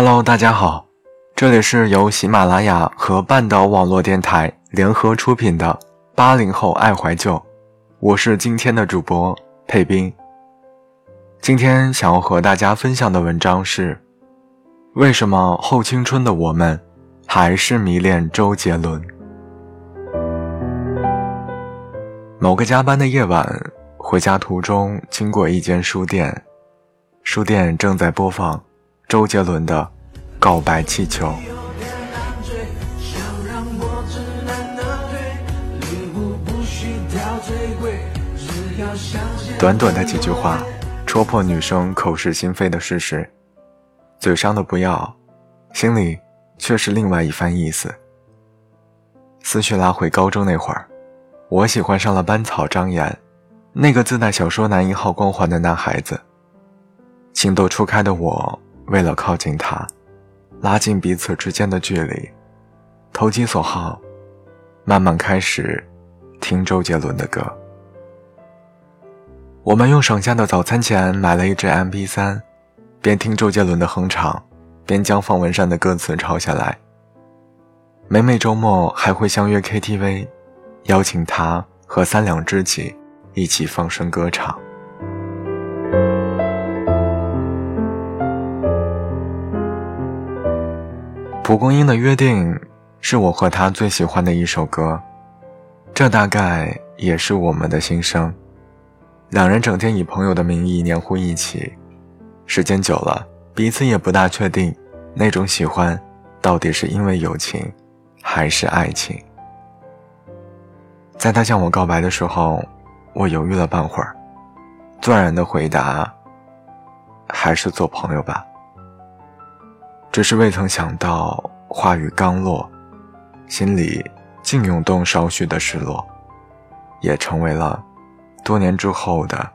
Hello，大家好，这里是由喜马拉雅和半岛网络电台联合出品的八零后爱怀旧，我是今天的主播佩斌。今天想要和大家分享的文章是：为什么后青春的我们还是迷恋周杰伦？某个加班的夜晚，回家途中经过一间书店，书店正在播放。周杰伦的《告白气球》，短短的几句话，戳破女生口是心非的事实，嘴上的不要，心里却是另外一番意思。思绪拉回高中那会儿，我喜欢上了班草张岩，那个自带小说男一号光环的男孩子。情窦初开的我。为了靠近他，拉近彼此之间的距离，投其所好，慢慢开始听周杰伦的歌。我们用省下的早餐钱买了一支 MP3，边听周杰伦的哼唱，边将方文山的歌词抄下来。每每周末还会相约 KTV，邀请他和三两知己一起放声歌唱。蒲公英的约定是我和他最喜欢的一首歌，这大概也是我们的心声。两人整天以朋友的名义黏糊一起，时间久了，彼此也不大确定那种喜欢到底是因为友情，还是爱情。在他向我告白的时候，我犹豫了半会儿，断然的回答：“还是做朋友吧。”只是未曾想到，话语刚落，心里竟涌动少许的失落，也成为了多年之后的，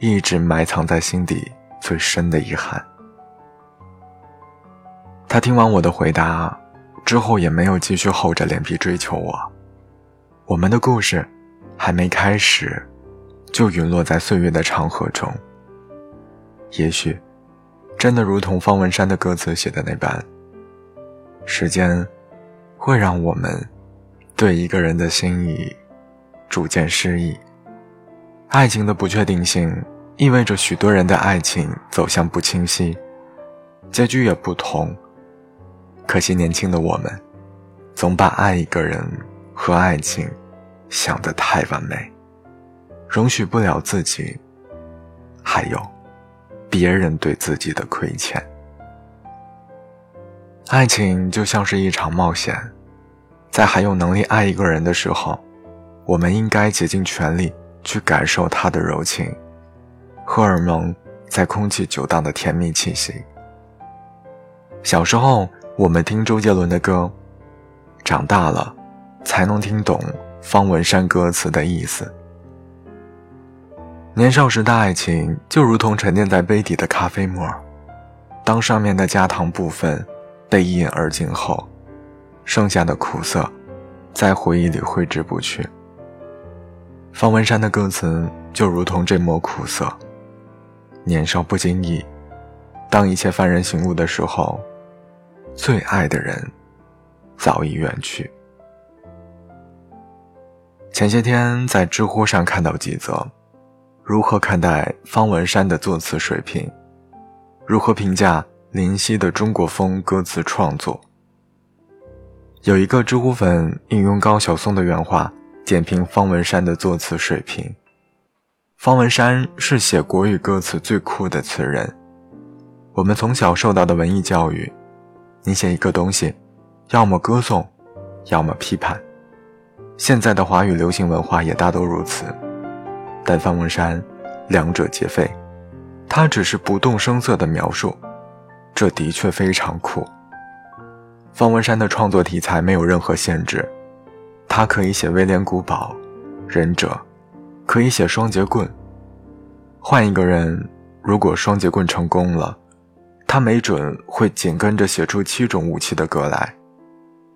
一直埋藏在心底最深的遗憾。他听完我的回答之后，也没有继续厚着脸皮追求我，我们的故事还没开始，就陨落在岁月的长河中。也许。真的如同方文山的歌词写的那般，时间会让我们对一个人的心意逐渐失忆。爱情的不确定性意味着许多人的爱情走向不清晰，结局也不同。可惜年轻的我们，总把爱一个人和爱情想得太完美，容许不了自己。还有。别人对自己的亏欠。爱情就像是一场冒险，在还有能力爱一个人的时候，我们应该竭尽全力去感受他的柔情，荷尔蒙在空气久荡的甜蜜气息。小时候我们听周杰伦的歌，长大了才能听懂方文山歌词的意思。年少时的爱情就如同沉淀在杯底的咖啡沫，当上面的加糖部分被一饮而尽后，剩下的苦涩在回忆里挥之不去。方文山的歌词就如同这抹苦涩，年少不经意，当一切幡然醒悟的时候，最爱的人早已远去。前些天在知乎上看到几则。如何看待方文山的作词水平？如何评价林夕的中国风歌词创作？有一个知乎粉引用高晓松的原话点评方文山的作词水平：方文山是写国语歌词最酷的词人。我们从小受到的文艺教育，你写一个东西，要么歌颂，要么批判。现在的华语流行文化也大都如此。但方文山，两者皆非，他只是不动声色的描述，这的确非常酷。方文山的创作题材没有任何限制，他可以写威廉古堡、忍者，可以写双截棍。换一个人，如果双截棍成功了，他没准会紧跟着写出七种武器的歌来，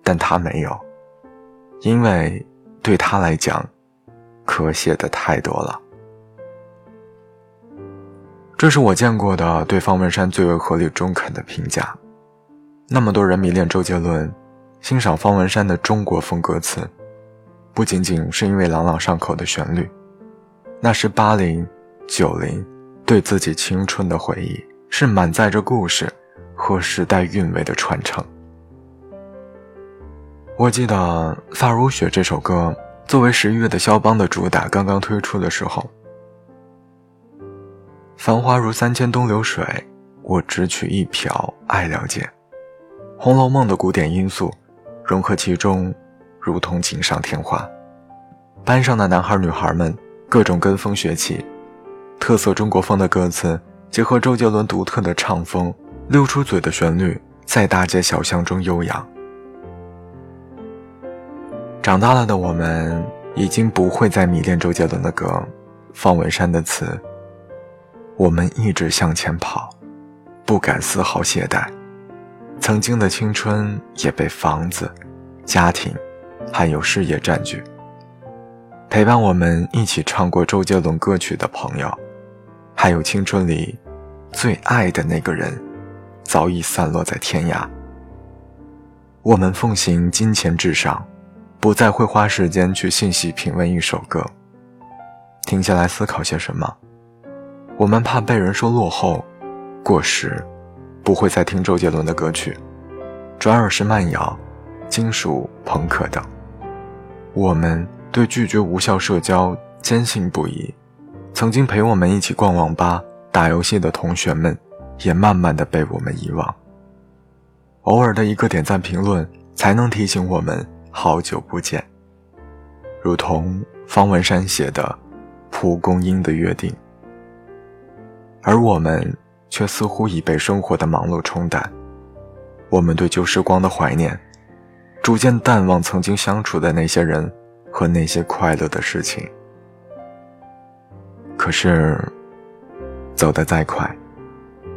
但他没有，因为对他来讲，可写的太多了。这是我见过的对方文山最为合理中肯的评价。那么多人迷恋周杰伦，欣赏方文山的中国风歌词，不仅仅是因为朗朗上口的旋律，那是八零、九零对自己青春的回忆，是满载着故事和时代韵味的传承。我记得《发如雪》这首歌作为十一月的肖邦的主打刚刚推出的时候，繁花如三千东流水，我只取一瓢爱了解。《红楼梦》的古典因素融合其中，如同锦上添花。班上的男孩女孩们各种跟风学起，特色中国风的歌词结合周杰伦独特的唱风，溜出嘴的旋律在大街小巷中悠扬。长大了的我们已经不会再迷恋周杰伦的歌，方文山的词。我们一直向前跑，不敢丝毫懈怠。曾经的青春也被房子、家庭，还有事业占据。陪伴我们一起唱过周杰伦歌曲的朋友，还有青春里最爱的那个人，早已散落在天涯。我们奉行金钱至上，不再会花时间去细细品味一首歌，停下来思考些什么。我们怕被人说落后、过时。不会再听周杰伦的歌曲，转而是慢摇、金属、朋克等。我们对拒绝无效社交坚信不疑，曾经陪我们一起逛网吧、打游戏的同学们，也慢慢的被我们遗忘。偶尔的一个点赞评论，才能提醒我们好久不见。如同方文山写的《蒲公英的约定》，而我们。却似乎已被生活的忙碌冲淡，我们对旧时光的怀念，逐渐淡忘曾经相处的那些人和那些快乐的事情。可是，走得再快，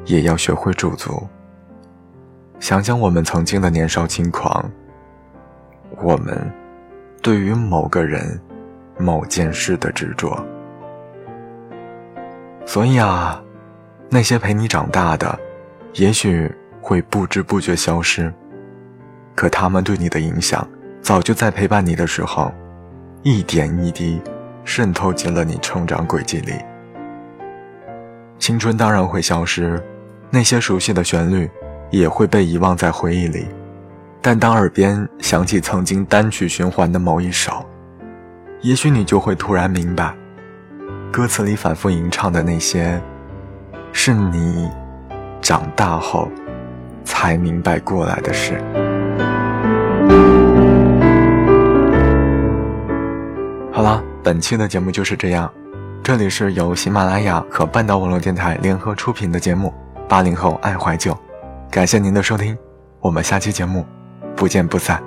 也要学会驻足。想想我们曾经的年少轻狂，我们对于某个人、某件事的执着。所以啊。那些陪你长大的，也许会不知不觉消失，可他们对你的影响，早就在陪伴你的时候，一点一滴渗透进了你成长轨迹里。青春当然会消失，那些熟悉的旋律也会被遗忘在回忆里，但当耳边响起曾经单曲循环的某一首，也许你就会突然明白，歌词里反复吟唱的那些。是你长大后才明白过来的事。好了，本期的节目就是这样。这里是由喜马拉雅和半岛网络电台联合出品的节目《八零后爱怀旧》，感谢您的收听，我们下期节目不见不散。